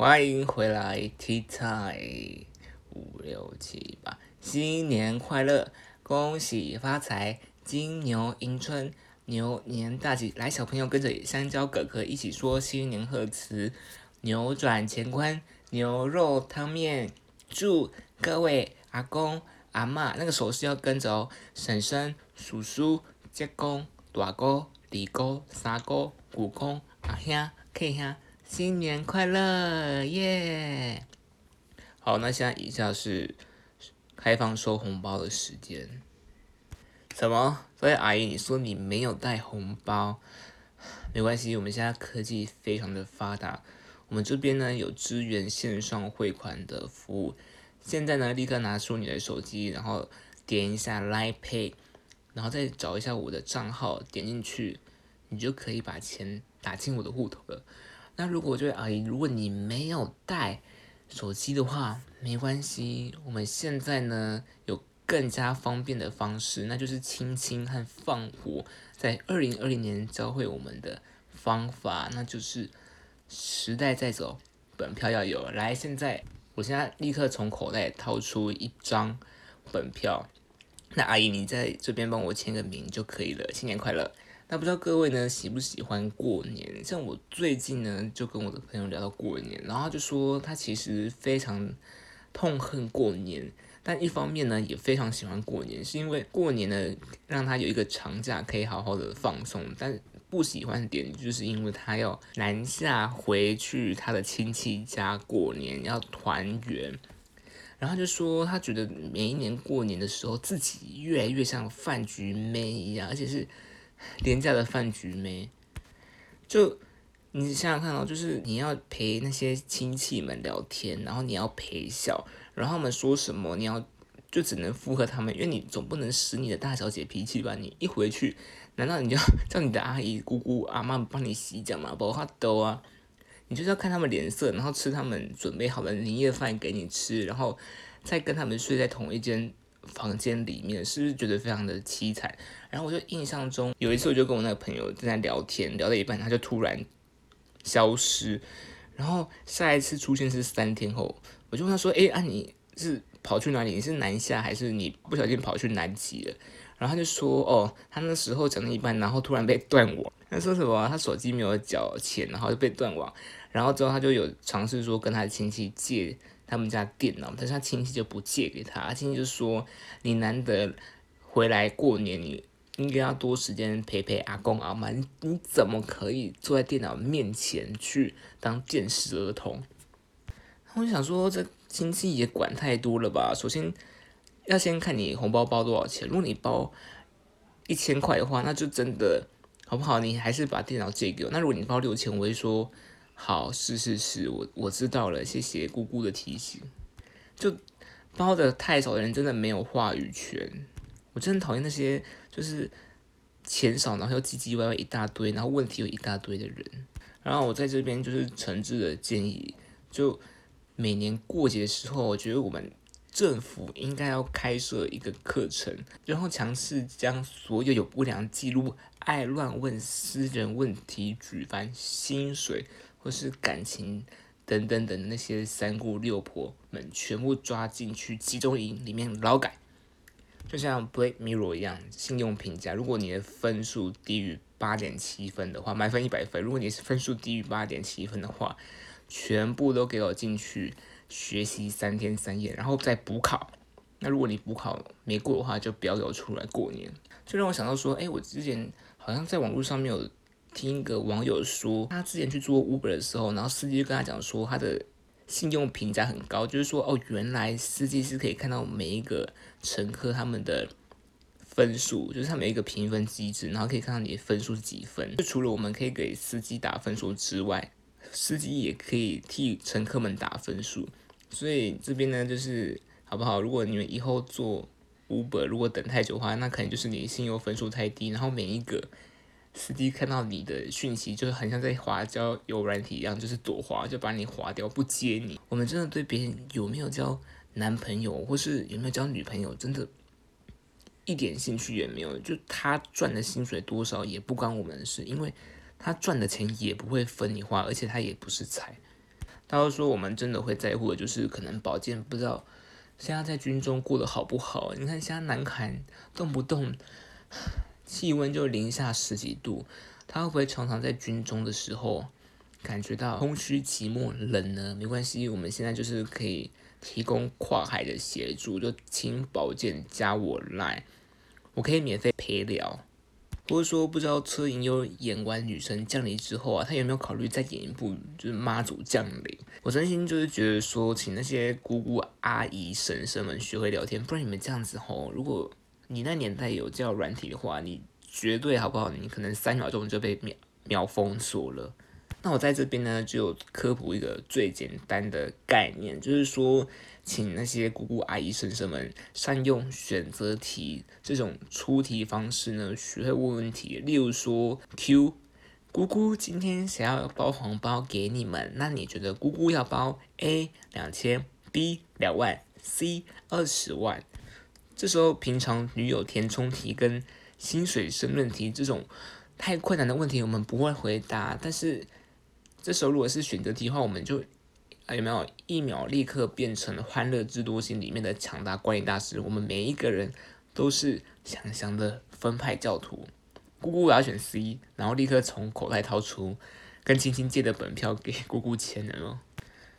欢迎回来，Tea Time，五六七八，新年快乐，恭喜发财，金牛迎春，牛年大吉！来，小朋友跟着香蕉哥哥一起说新年贺词：扭转乾坤，牛肉汤面，祝各位阿公阿妈那个手势要跟着哦，婶婶、叔叔、舅公、大哥、二哥、三哥、姑公、阿兄、K 兄。新年快乐耶！好，那现在以下是开放收红包的时间。什么？所以阿姨，你说你没有带红包？没关系，我们现在科技非常的发达，我们这边呢有支援线上汇款的服务。现在呢，立刻拿出你的手机，然后点一下 Line Pay，然后再找一下我的账号，点进去，你就可以把钱打进我的户头了。那如果这位阿姨，如果你没有带手机的话，没关系，我们现在呢有更加方便的方式，那就是亲亲和放火，在二零二零年教会我们的方法，那就是时代在走，本票要有。来，现在我现在立刻从口袋掏出一张本票，那阿姨你在这边帮我签个名就可以了，新年快乐。那不知道各位呢喜不喜欢过年？像我最近呢就跟我的朋友聊到过年，然后他就说他其实非常痛恨过年，但一方面呢也非常喜欢过年，是因为过年呢让他有一个长假可以好好的放松，但不喜欢的点就是因为他要南下回去他的亲戚家过年，要团圆，然后就说他觉得每一年过年的时候自己越来越像饭局妹一样，而且是。廉价的饭局没？就你想想看哦，就是你要陪那些亲戚们聊天，然后你要陪笑，然后他们说什么，你要就只能附和他们，因为你总不能使你的大小姐脾气吧？你一回去，难道你就 叫你的阿姨、姑姑、阿妈帮你洗脚吗？不，他都啊，你就是要看他们脸色，然后吃他们准备好的年夜饭给你吃，然后再跟他们睡在同一间。房间里面是不是觉得非常的凄惨？然后我就印象中有一次，我就跟我那个朋友正在聊天，聊到一半，他就突然消失。然后下一次出现是三天后，我就问他说：“哎，啊你是跑去哪里？你是南下还是你不小心跑去南极了？”然后他就说：“哦，他那时候讲到一半，然后突然被断网。他说什么？他手机没有缴钱，然后就被断网。然后之后他就有尝试说跟他的亲戚借。”他们家电脑，但是他亲戚就不借给他，亲戚就说：“你难得回来过年，你应该要多时间陪陪阿公阿妈，你怎么可以坐在电脑面前去当电视儿童？”我就想说，这亲戚也管太多了吧？首先要先看你红包包多少钱，如果你包一千块的话，那就真的好不好？你还是把电脑借给我。那如果你包六千，我会说。好，是是是，我我知道了，谢谢姑姑的提醒。就包的太少的人，真的没有话语权。我真的讨厌那些就是钱少，然后又唧唧歪歪一大堆，然后问题又一大堆的人。然后我在这边就是诚挚的建议，就每年过节的时候，我觉得我们政府应该要开设一个课程，然后强势将所有有不良记录、爱乱问私人问题、举凡薪水。或是感情等等等那些三姑六婆们全部抓进去集中营里面劳改，就像《Black Mirror》一样，信用评价，如果你的分数低于八点七分的话，满分一百分，如果你是分数低于八点七分的话，全部都给我进去学习三天三夜，然后再补考。那如果你补考没过的话，就不要给我出来过年。就让我想到说，哎，我之前好像在网络上面有。听一个网友说，他之前去做 Uber 的时候，然后司机就跟他讲说，他的信用评价很高，就是说，哦，原来司机是可以看到每一个乘客他们的分数，就是他每一个评分机制，然后可以看到你的分数是几分。就除了我们可以给司机打分数之外，司机也可以替乘客们打分数。所以这边呢，就是好不好？如果你们以后做 Uber，如果等太久的话，那可能就是你信用分数太低，然后每一个。司机看到你的讯息，就是很像在滑交友软体一样，就是躲滑，就把你划掉，不接你。我们真的对别人有没有交男朋友，或是有没有交女朋友，真的，一点兴趣也没有。就他赚的薪水多少，也不关我们的事，因为他赚的钱也不会分你花，而且他也不是财。他都说我们真的会在乎的，就是可能保健不知道现在在军中过得好不好？你看现在南韩动不动气温就零下十几度，他会不会常常在军中的时候感觉到空虚寂寞冷呢？没关系，我们现在就是可以提供跨海的协助，就请保健加我来，我可以免费陪聊。或者说，不知道车银优演完女神降临之后啊，他有没有考虑再演一部就是妈祖降临？我真心就是觉得说，请那些姑姑、阿姨、婶婶们学会聊天，不然你们这样子吼，如果你那年代有叫软体的话，你绝对好不好？你可能三秒钟就被秒秒封锁了。那我在这边呢，就科普一个最简单的概念，就是说。请那些姑姑阿姨婶婶们善用选择题这种出题方式呢，学会问问题。例如说，Q，姑姑今天想要包红包给你们，那你觉得姑姑要包 A 两千，B 两万，C 二十万？这时候平常女友填充题跟薪水申论题这种太困难的问题，我们不会回答。但是这时候如果是选择题的话，我们就。有没有一秒立刻变成《欢乐智多星》里面的强大管理大师？我们每一个人都是想象的分派教徒。姑姑我要选 C，然后立刻从口袋掏出跟青青借的本票给姑姑签了。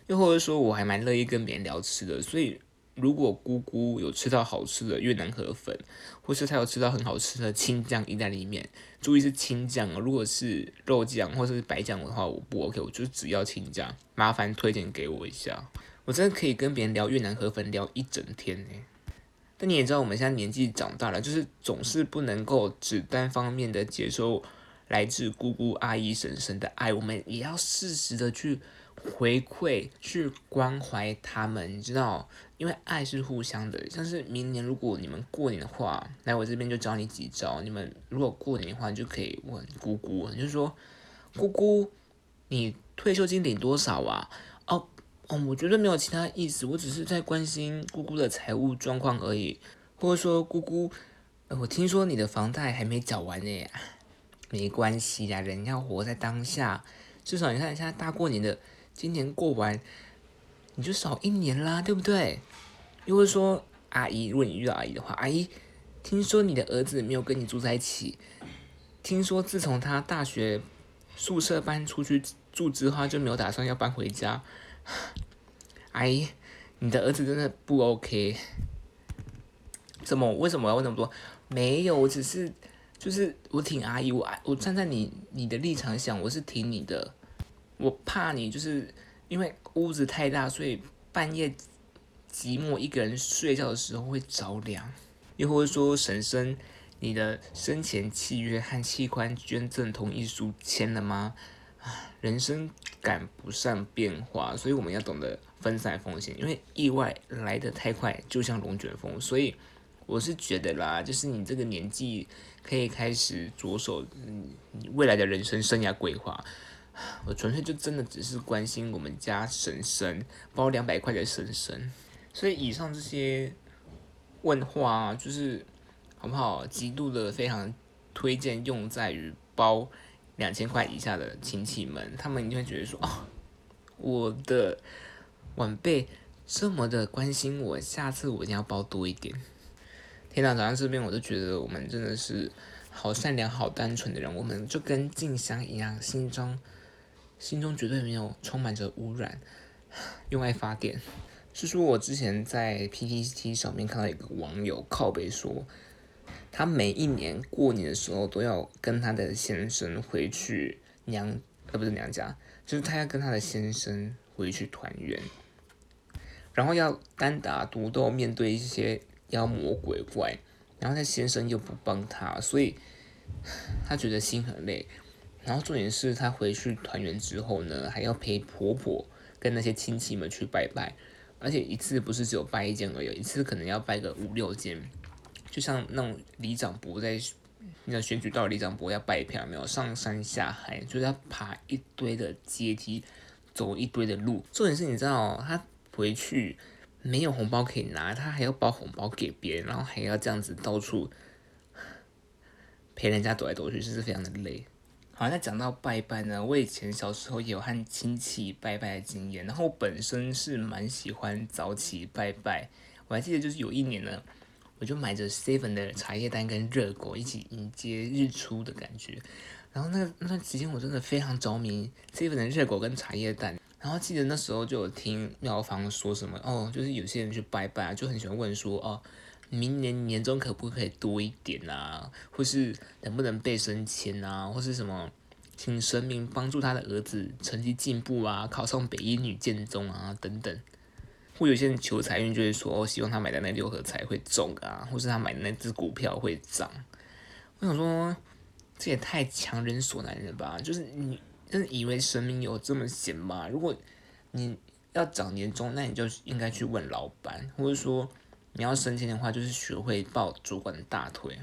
又或者说，我还蛮乐意跟别人聊吃的，所以。如果姑姑有吃到好吃的越南河粉，或是她有吃到很好吃的青酱意大利面，注意是青酱哦。如果是肉酱或者是白酱的话，我不 OK，我就只要青酱。麻烦推荐给我一下，我真的可以跟别人聊越南河粉聊一整天呢。但你也知道，我们现在年纪长大了，就是总是不能够只单方面的接受来自姑姑、阿姨、婶婶的爱，我们也要适时的去。回馈去关怀他们，你知道，因为爱是互相的。像是明年如果你们过年的话，来我这边就教你几招。你们如果过年的话，就可以问姑姑，你就说，姑姑，你退休金领多少啊？哦哦，我觉得没有其他意思，我只是在关心姑姑的财务状况而已。或者说，姑姑，我听说你的房贷还没缴完呢。没关系呀，人要活在当下，至少你看现在大过年的。今年过完，你就少一年啦，对不对？又会说阿姨，如果你遇到阿姨的话，阿姨，听说你的儿子没有跟你住在一起，听说自从他大学宿舍搬出去住之后，就没有打算要搬回家。阿姨，你的儿子真的不 OK？怎么？为什么要问那么多？没有，我只是就是我挺阿姨，我我站在你你的立场想，我是挺你的。我怕你就是因为屋子太大，所以半夜寂寞一个人睡觉的时候会着凉。又或者说，婶婶，你的生前契约和器官捐赠同意书签了吗？啊，人生赶不上变化，所以我们要懂得分散风险，因为意外来得太快，就像龙卷风。所以我是觉得啦，就是你这个年纪可以开始着手你未来的人生生涯规划。我纯粹就真的只是关心我们家婶婶包两百块的婶婶，所以以上这些问话就是好不好？极度的非常推荐用在于包两千块以下的亲戚们，他们一定会觉得说哦，我的晚辈这么的关心我，下次我一定要包多一点。天呐，早上这边我都觉得我们真的是好善良、好单纯的人，我们就跟静香一样，心中。心中绝对没有充满着污染，用爱发电。是说，我之前在 PPT 上面看到一个网友靠背说，他每一年过年的时候都要跟他的先生回去娘，呃，不是娘家，就是他要跟他的先生回去团圆，然后要单打独斗面对一些妖魔鬼怪，然后他先生又不帮他，所以 他觉得心很累。然后重点是他回去团圆之后呢，还要陪婆婆跟那些亲戚们去拜拜，而且一次不是只有拜一间而已，一次可能要拜个五六间，就像那种里长伯在那选举到里长伯要拜票没有，上山下海就是要爬一堆的阶梯，走一堆的路。重点是你知道他回去没有红包可以拿，他还要包红包给别人，然后还要这样子到处 陪人家走来走去，是非常的累。好，那讲到拜拜呢，我以前小时候也有和亲戚拜拜的经验，然后本身是蛮喜欢早起拜拜。我还记得就是有一年呢，我就买着 Seven 的茶叶蛋跟热狗一起迎接日出的感觉。然后那那段时间我真的非常着迷 Seven 的热狗跟茶叶蛋。然后记得那时候就有听庙方说什么哦，就是有些人去拜拜啊就很喜欢问说哦。明年年终可不可以多一点啊？或是能不能被升迁啊？或是什么，请神明帮助他的儿子成绩进步啊，考上北一女建中啊等等。或有些人求财运，就会说哦，希望他买的那六合彩会中啊，或是他买的那只股票会涨。我想说，这也太强人所难了吧？就是你真的以为神明有这么闲吗？如果你要涨年终，那你就应该去问老板，或者说。你要升迁的话，就是学会抱主管的大腿，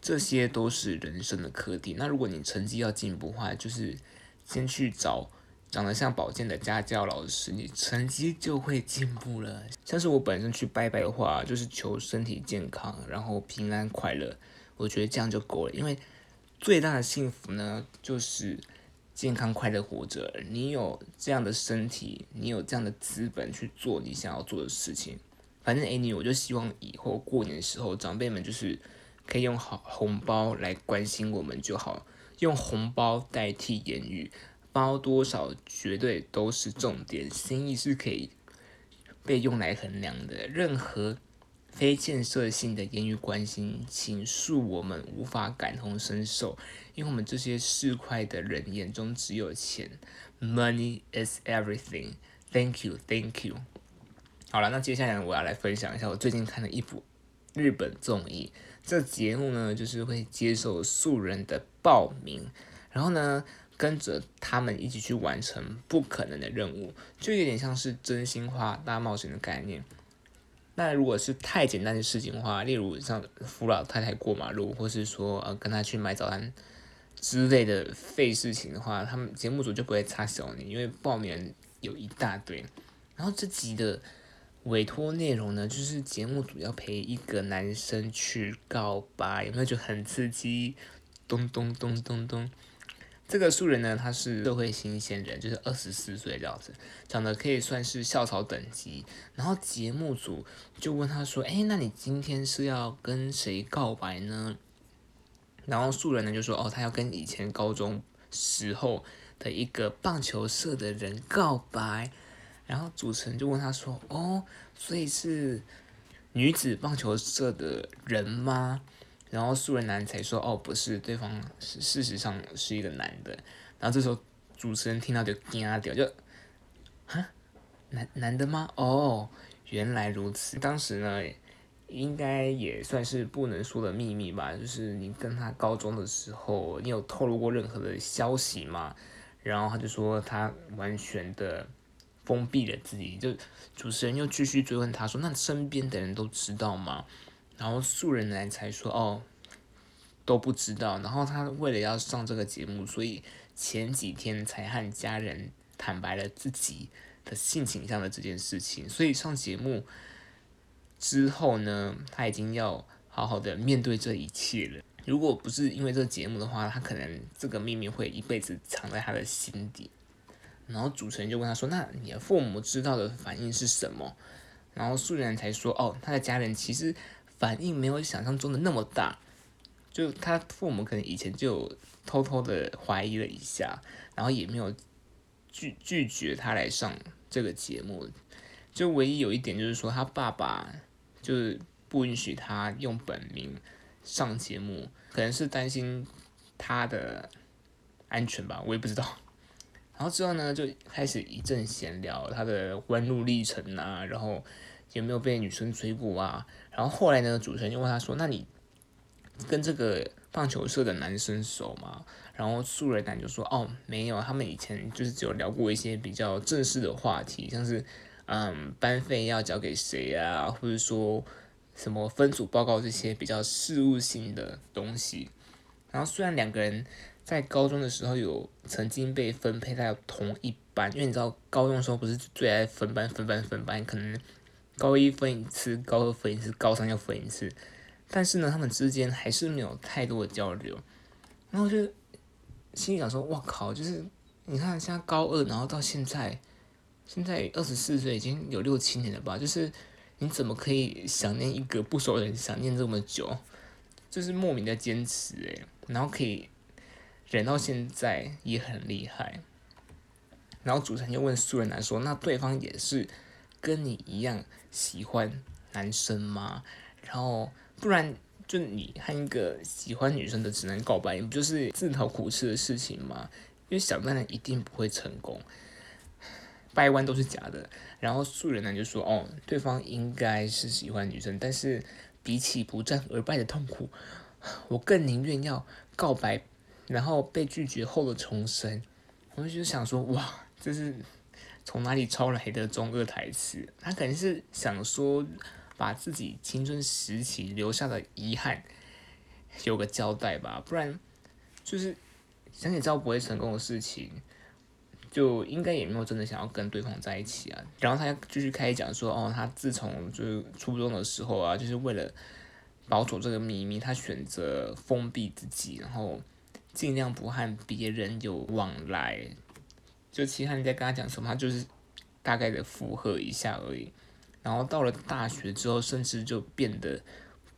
这些都是人生的课题。那如果你成绩要进步的话，就是先去找长得像宝剑的家教老师，你成绩就会进步了。像是我本身去拜拜的话，就是求身体健康，然后平安快乐，我觉得这样就够了。因为最大的幸福呢，就是健康快乐活着。你有这样的身体，你有这样的资本去做你想要做的事情。反正 any，我就希望以后过年的时候，长辈们就是可以用好红包来关心我们就好，用红包代替言语，包多少绝对都是重点，心意是可以被用来衡量的。任何非建设性的言语关心，请恕我们无法感同身受，因为我们这些市侩的人眼中只有钱，money is everything。Thank you, thank you. 好了，那接下来我要来分享一下我最近看的一部日本综艺。这节目呢，就是会接受素人的报名，然后呢，跟着他们一起去完成不可能的任务，就有点像是真心话大冒险的概念。那如果是太简单的事情的话，例如像扶老太太过马路，或是说呃跟他去买早餐之类的费事情的话，他们节目组就不会插手你，因为报名有一大堆。然后这集的。委托内容呢，就是节目组要陪一个男生去告白，有没有觉得很刺激？咚咚咚咚咚。这个素人呢，他是社会新鲜人，就是二十四岁这样子，长得可以算是校草等级。然后节目组就问他说：“哎，那你今天是要跟谁告白呢？”然后素人呢就说：“哦，他要跟以前高中时候的一个棒球社的人告白。”然后主持人就问他说：“哦，所以是女子棒球社的人吗？”然后素人男才说：“哦，不是，对方是事实上是一个男的。”然后这时候主持人听到就惊掉，就啊，男男的吗？哦，原来如此。当时呢，应该也算是不能说的秘密吧，就是你跟他高中的时候，你有透露过任何的消息吗？然后他就说他完全的。封闭了自己，就主持人又继续追问他说：“那身边的人都知道吗？”然后素人男才说：“哦，都不知道。”然后他为了要上这个节目，所以前几天才和家人坦白了自己的性倾向的这件事情。所以上节目之后呢，他已经要好好的面对这一切了。如果不是因为这个节目的话，他可能这个秘密会一辈子藏在他的心底。然后主持人就问他说：“那你的父母知道的反应是什么？”然后素人才说：“哦，他的家人其实反应没有想象中的那么大，就他父母可能以前就偷偷的怀疑了一下，然后也没有拒拒绝他来上这个节目。就唯一有一点就是说，他爸爸就是不允许他用本名上节目，可能是担心他的安全吧，我也不知道。”然后之后呢，就开始一阵闲聊他的弯路历程啊，然后有没有被女生追过啊？然后后来呢，主持人就问他说：“那你跟这个棒球社的男生熟吗？”然后素人男就说：“哦，没有，他们以前就是只有聊过一些比较正式的话题，像是嗯班费要交给谁啊，或者说什么分组报告这些比较事务性的东西。”然后虽然两个人。在高中的时候，有曾经被分配在同一班，因为你知道高中的时候不是最爱分班、分班、分班，可能高一分一次，高二分一次，高三又分一次。但是呢，他们之间还是没有太多的交流。然后就心里想说，哇靠，就是你看现在高二，然后到现在，现在二十四岁，已经有六七年了吧？就是你怎么可以想念一个不熟的人，想念这么久？就是莫名的坚持诶，然后可以忍到现在也很厉害。然后主持人就问素人男说：“那对方也是跟你一样喜欢男生吗？然后不然就你和一个喜欢女生的直男告白，你不就是自讨苦吃的事情吗？因为想当然一定不会成功，掰弯都是假的。然后素人男就说：哦，对方应该是喜欢女生，但是比起不战而败的痛苦，我更宁愿要告白，然后被拒绝后的重生。我就想说，哇！这是从哪里抄来的中二台词？他可能是想说，把自己青春时期留下的遗憾有个交代吧，不然就是想起知道不会成功的事情，就应该也没有真的想要跟对方在一起啊。然后他继续开始讲说，哦，他自从就是初中的时候啊，就是为了保守这个秘密，他选择封闭自己，然后尽量不和别人有往来。就其他人在跟他讲什么，他就是大概的附和一下而已。然后到了大学之后，甚至就变得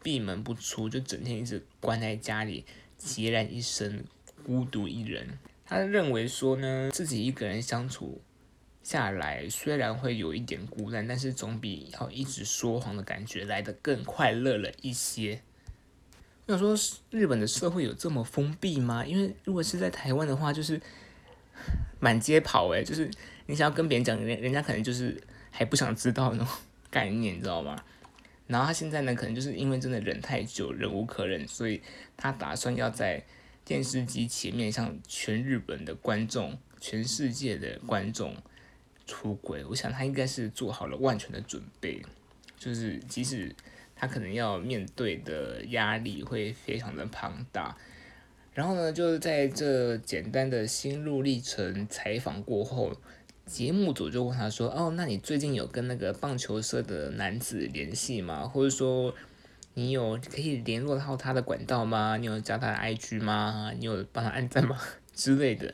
闭门不出，就整天一直关在家里，孑然一身，孤独一人。他认为说呢，自己一个人相处下来，虽然会有一点孤单，但是总比要一直说谎的感觉来得更快乐了一些。我想说，日本的社会有这么封闭吗？因为如果是在台湾的话，就是。满街跑诶，就是你想要跟别人讲，人人家可能就是还不想知道那种 概念，你知道吗？然后他现在呢，可能就是因为真的忍太久，忍无可忍，所以他打算要在电视机前面向全日本的观众、全世界的观众出轨。我想他应该是做好了万全的准备，就是即使他可能要面对的压力会非常的庞大。然后呢，就是在这简单的心路历程采访过后，节目组就问他说：“哦，那你最近有跟那个棒球社的男子联系吗？或者说，你有可以联络到他的管道吗？你有加他的 IG 吗？你有帮他按赞吗？之类的？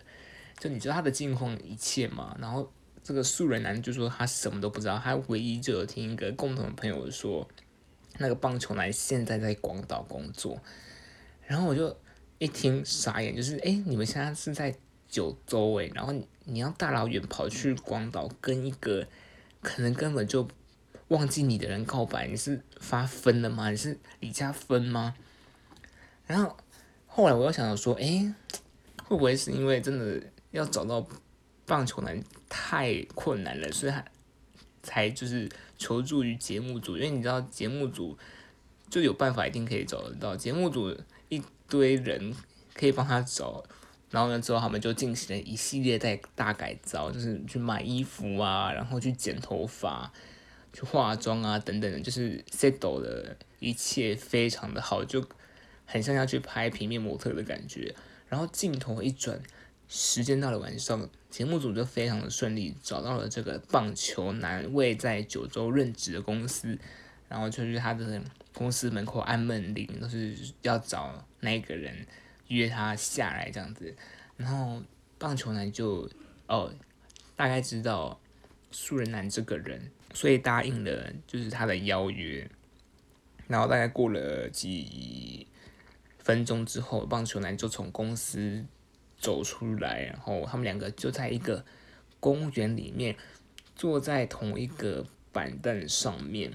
就你知道他的近况一切吗？”然后这个素人男就说他什么都不知道，他唯一就有听一个共同的朋友说，那个棒球男现在在广岛工作。然后我就。一听傻眼，就是哎，你们现在是在九州哎，然后你要大老远跑去广岛跟一个可能根本就忘记你的人告白，你是发疯了吗？你是李佳芬吗？然后后来我又想到说，哎，会不会是因为真的要找到棒球男太困难了，所以他才就是求助于节目组？因为你知道节目组就有办法，一定可以找得到节目组。一堆人可以帮他找，然后呢，之后他们就进行了一系列在大改造，就是去买衣服啊，然后去剪头发、去化妆啊等等的，就是 settle 的一切非常的好，就很像要去拍平面模特的感觉。然后镜头一转，时间到了晚上，节目组就非常的顺利找到了这个棒球男位在九州任职的公司，然后就去他的。公司门口按门铃，都是要找那个人约他下来这样子，然后棒球男就哦大概知道素人男这个人，所以答应了就是他的邀约，然后大概过了几分钟之后，棒球男就从公司走出来，然后他们两个就在一个公园里面坐在同一个板凳上面。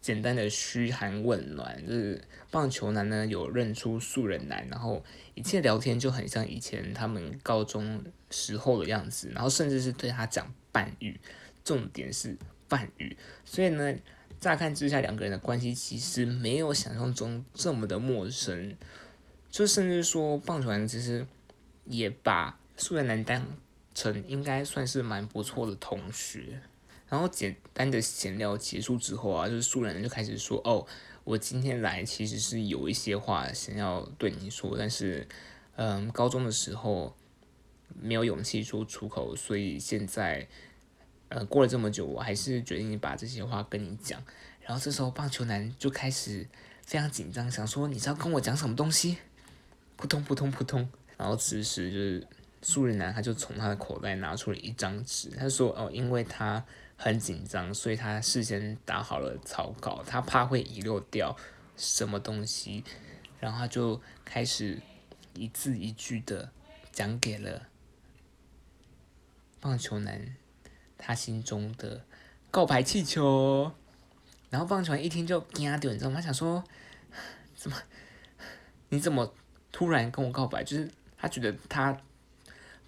简单的嘘寒问暖，就是棒球男呢有认出素人男，然后一切聊天就很像以前他们高中时候的样子，然后甚至是对他讲半语，重点是半语，所以呢，乍看之下两个人的关系其实没有想象中这么的陌生，就甚至说棒球男其实也把素人男当成应该算是蛮不错的同学。然后简单的闲聊结束之后啊，就是素人就开始说：“哦，我今天来其实是有一些话想要对你说，但是，嗯，高中的时候没有勇气说出口，所以现在，呃，过了这么久，我还是决定把这些话跟你讲。”然后这时候棒球男就开始非常紧张，想说：“你知道跟我讲什么东西？”扑通扑通扑通，然后此时就是素人男他就从他的口袋拿出了一张纸，他说哦，因为他很紧张，所以他事先打好了草稿，他怕会遗漏掉什么东西，然后他就开始一字一句的讲给了棒球男他心中的告白气球。然后棒球男一听就惊掉，你知道吗？他想说，怎么，你怎么突然跟我告白？就是他觉得他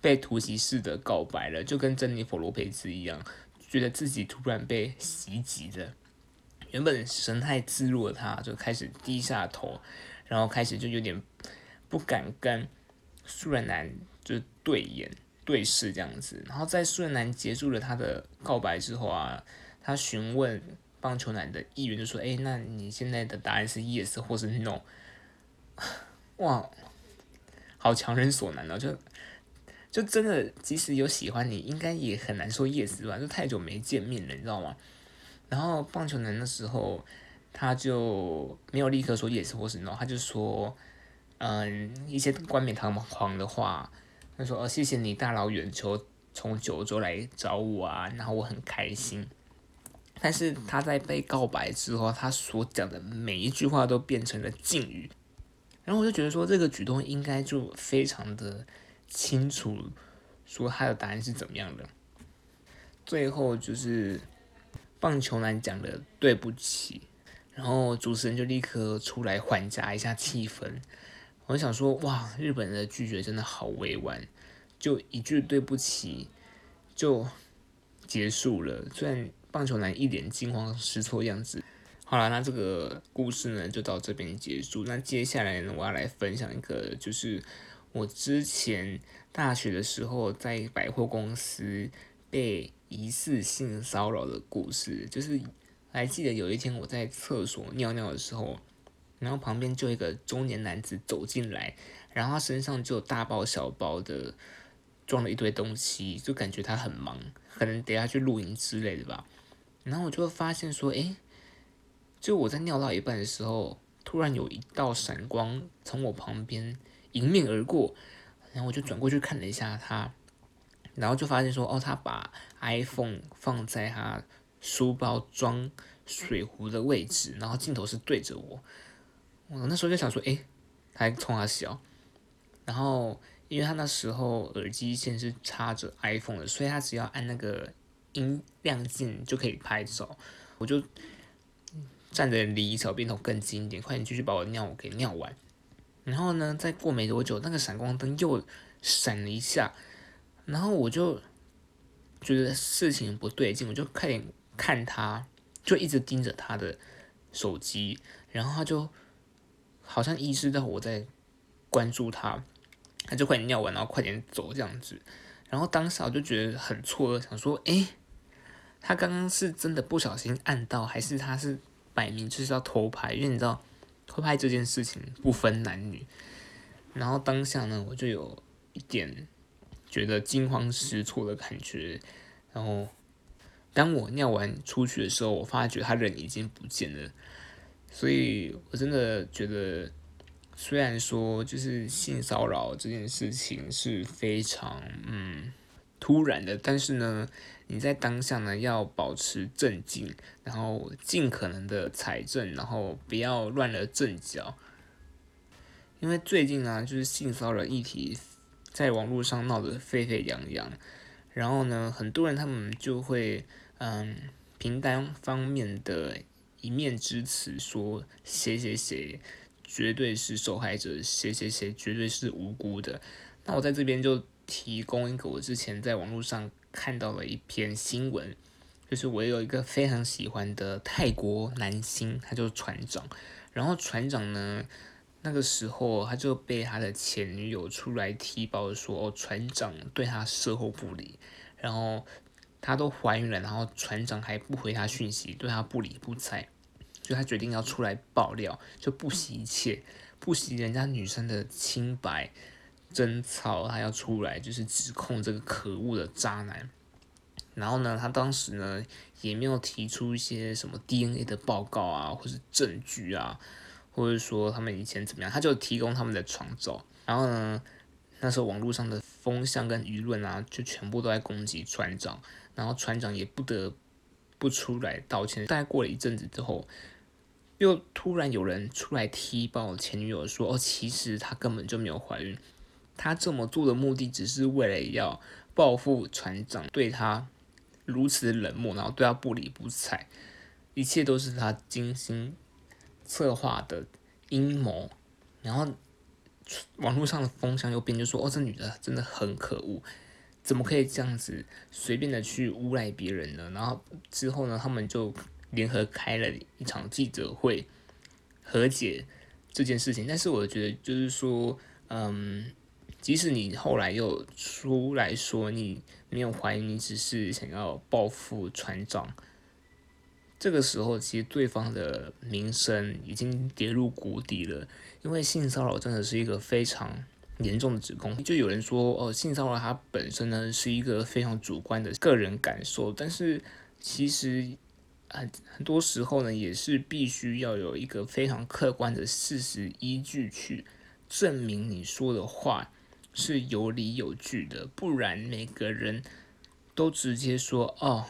被突袭式的告白了，就跟珍妮佛罗培兹一样，觉得自己突然被袭击了。原本神态自若的他，就开始低下头，然后开始就有点不敢跟素人男就对眼对视这样子。然后在素人男结束了他的告白之后啊，他询问。棒球男的议员就说：“哎，那你现在的答案是 yes 或是 no？” 哇，好强人所难哦！就就真的，即使有喜欢你，应该也很难说 yes 吧？就太久没见面了，你知道吗？然后棒球男的时候，他就没有立刻说 yes 或是 no，他就说，嗯，一些冠冕堂皇的话，他说：“哦，谢谢你大老远求从九州来找我啊，然后我很开心。”但是他在被告白之后，他所讲的每一句话都变成了敬语，然后我就觉得说这个举动应该就非常的清楚，说他的答案是怎么样的。最后就是棒球男讲的对不起，然后主持人就立刻出来缓夹一下气氛。我想说哇，日本人的拒绝真的好委婉，就一句对不起就结束了，虽然。棒球男一脸惊慌失措样子。好了，那这个故事呢就到这边结束。那接下来呢，我要来分享一个，就是我之前大学的时候在百货公司被疑似性骚扰的故事。就是还记得有一天我在厕所尿尿的时候，然后旁边就一个中年男子走进来，然后他身上就大包小包的装了一堆东西，就感觉他很忙，可能等下去露营之类的吧。然后我就发现说，诶，就我在尿到一半的时候，突然有一道闪光从我旁边迎面而过，然后我就转过去看了一下他，然后就发现说，哦，他把 iPhone 放在他书包装水壶的位置，然后镜头是对着我，我那时候就想说，诶，他还冲他笑，然后因为他那时候耳机线是插着 iPhone 的，所以他只要按那个。音量键就可以拍照，我就站着离小便桶更近一点，快点继续把我尿给尿完。然后呢，再过没多久，那个闪光灯又闪了一下，然后我就觉得事情不对劲，我就快点看他，就一直盯着他的手机，然后他就好像意识到我在关注他，他就快点尿完，然后快点走这样子。然后当时我就觉得很错愕，想说，诶。他刚刚是真的不小心按到，还是他是摆明就是要偷拍？因为你知道偷拍这件事情不分男女。然后当下呢，我就有一点觉得惊慌失措的感觉。然后当我尿完出去的时候，我发觉他人已经不见了。所以我真的觉得，虽然说就是性骚扰这件事情是非常嗯突然的，但是呢。你在当下呢，要保持镇静，然后尽可能的采证，然后不要乱了阵脚。因为最近啊，就是性骚扰议题在网络上闹得沸沸扬扬，然后呢，很多人他们就会嗯，凭单方面的一面之词说谁谁谁绝对是受害者，谁谁谁绝对是无辜的。那我在这边就提供一个我之前在网络上。看到了一篇新闻，就是我有一个非常喜欢的泰国男星，他就是船长。然后船长呢，那个时候他就被他的前女友出来踢爆说，哦，船长对他售后不理，然后他都怀孕了，然后船长还不回他讯息，对他不理不睬，所以他决定要出来爆料，就不惜一切，不惜人家女生的清白。争吵，他要出来就是指控这个可恶的渣男。然后呢，他当时呢也没有提出一些什么 DNA 的报告啊，或是证据啊，或者说他们以前怎么样，他就提供他们的床照。然后呢，那时候网络上的风向跟舆论啊，就全部都在攻击船长，然后船长也不得不出来道歉。大概过了一阵子之后，又突然有人出来踢爆前女友，说：“哦，其实她根本就没有怀孕，他这么做的目的只是为了要报复船长对他如此冷漠，然后对他不理不睬，一切都是他精心策划的阴谋。”然后。网络上的风向又变，就说哦，这女的真的很可恶，怎么可以这样子随便的去诬赖别人呢？然后之后呢，他们就联合开了一场记者会和解这件事情。但是我觉得就是说，嗯，即使你后来又出来说你没有怀疑，你只是想要报复船长。这个时候，其实对方的名声已经跌入谷底了，因为性骚扰真的是一个非常严重的指控。就有人说，哦，性骚扰它本身呢是一个非常主观的个人感受，但是其实很很多时候呢，也是必须要有一个非常客观的事实依据去证明你说的话是有理有据的，不然每个人都直接说，哦，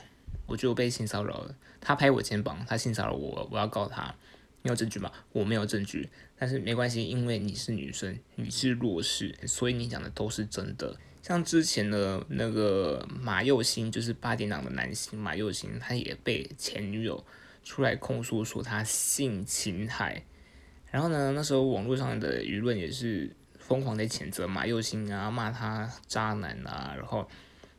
我就被性骚扰了。他拍我肩膀，他性骚扰我，我要告他。你有证据吗？我没有证据，但是没关系，因为你是女生，你是弱势，所以你讲的都是真的。像之前的那个马佑星，就是八点档的男星马佑星，他也被前女友出来控诉说他性侵害。然后呢，那时候网络上的舆论也是疯狂的谴责马佑星啊，骂他渣男啊，然后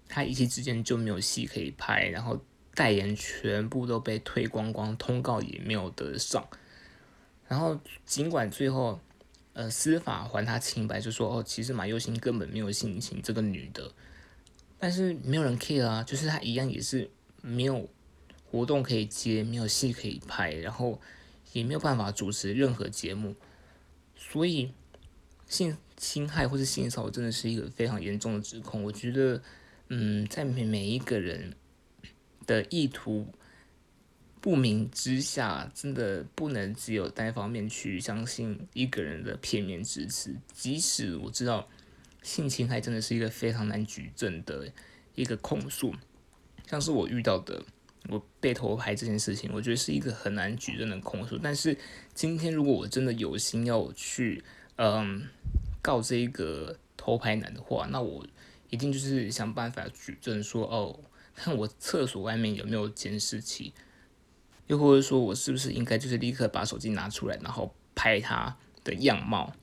他一气之间就没有戏可以拍，然后。代言全部都被退光光，通告也没有得上。然后尽管最后，呃，司法还他清白，就说哦，其实马佑星根本没有性侵这个女的，但是没有人 care 啊，就是他一样也是没有活动可以接，没有戏可以拍，然后也没有办法主持任何节目。所以性侵害或是性骚扰真的是一个非常严重的指控。我觉得，嗯，在每每一个人。的意图不明之下，真的不能只有单方面去相信一个人的片面之词。即使我知道性侵害真的是一个非常难举证的一个控诉，像是我遇到的我被偷拍这件事情，我觉得是一个很难举证的控诉。但是今天如果我真的有心要去嗯告这一个偷拍男的话，那我一定就是想办法举证说哦。看我厕所外面有没有监视器，又或者说我是不是应该就是立刻把手机拿出来，然后拍他的样貌，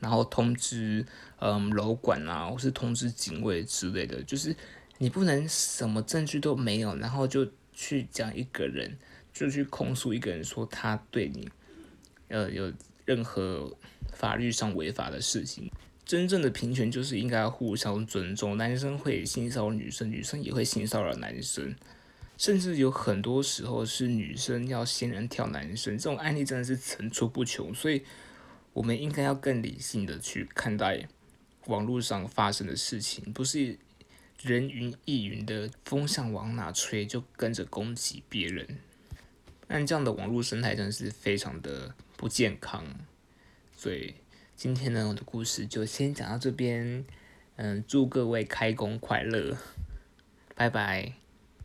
然后通知嗯楼管啊，或是通知警卫之类的。就是你不能什么证据都没有，然后就去讲一个人，就去控诉一个人说他对你呃有任何法律上违法的事情。真正的平权就是应该互相尊重，男生会性骚扰女生，女生也会性骚扰男生，甚至有很多时候是女生要仙人跳男生，这种案例真的是层出不穷，所以我们应该要更理性的去看待网络上发生的事情，不是人云亦云的风向往哪吹就跟着攻击别人，但这样的网络生态真的是非常的不健康，所以。今天呢，我的故事就先讲到这边。嗯，祝各位开工快乐，拜拜。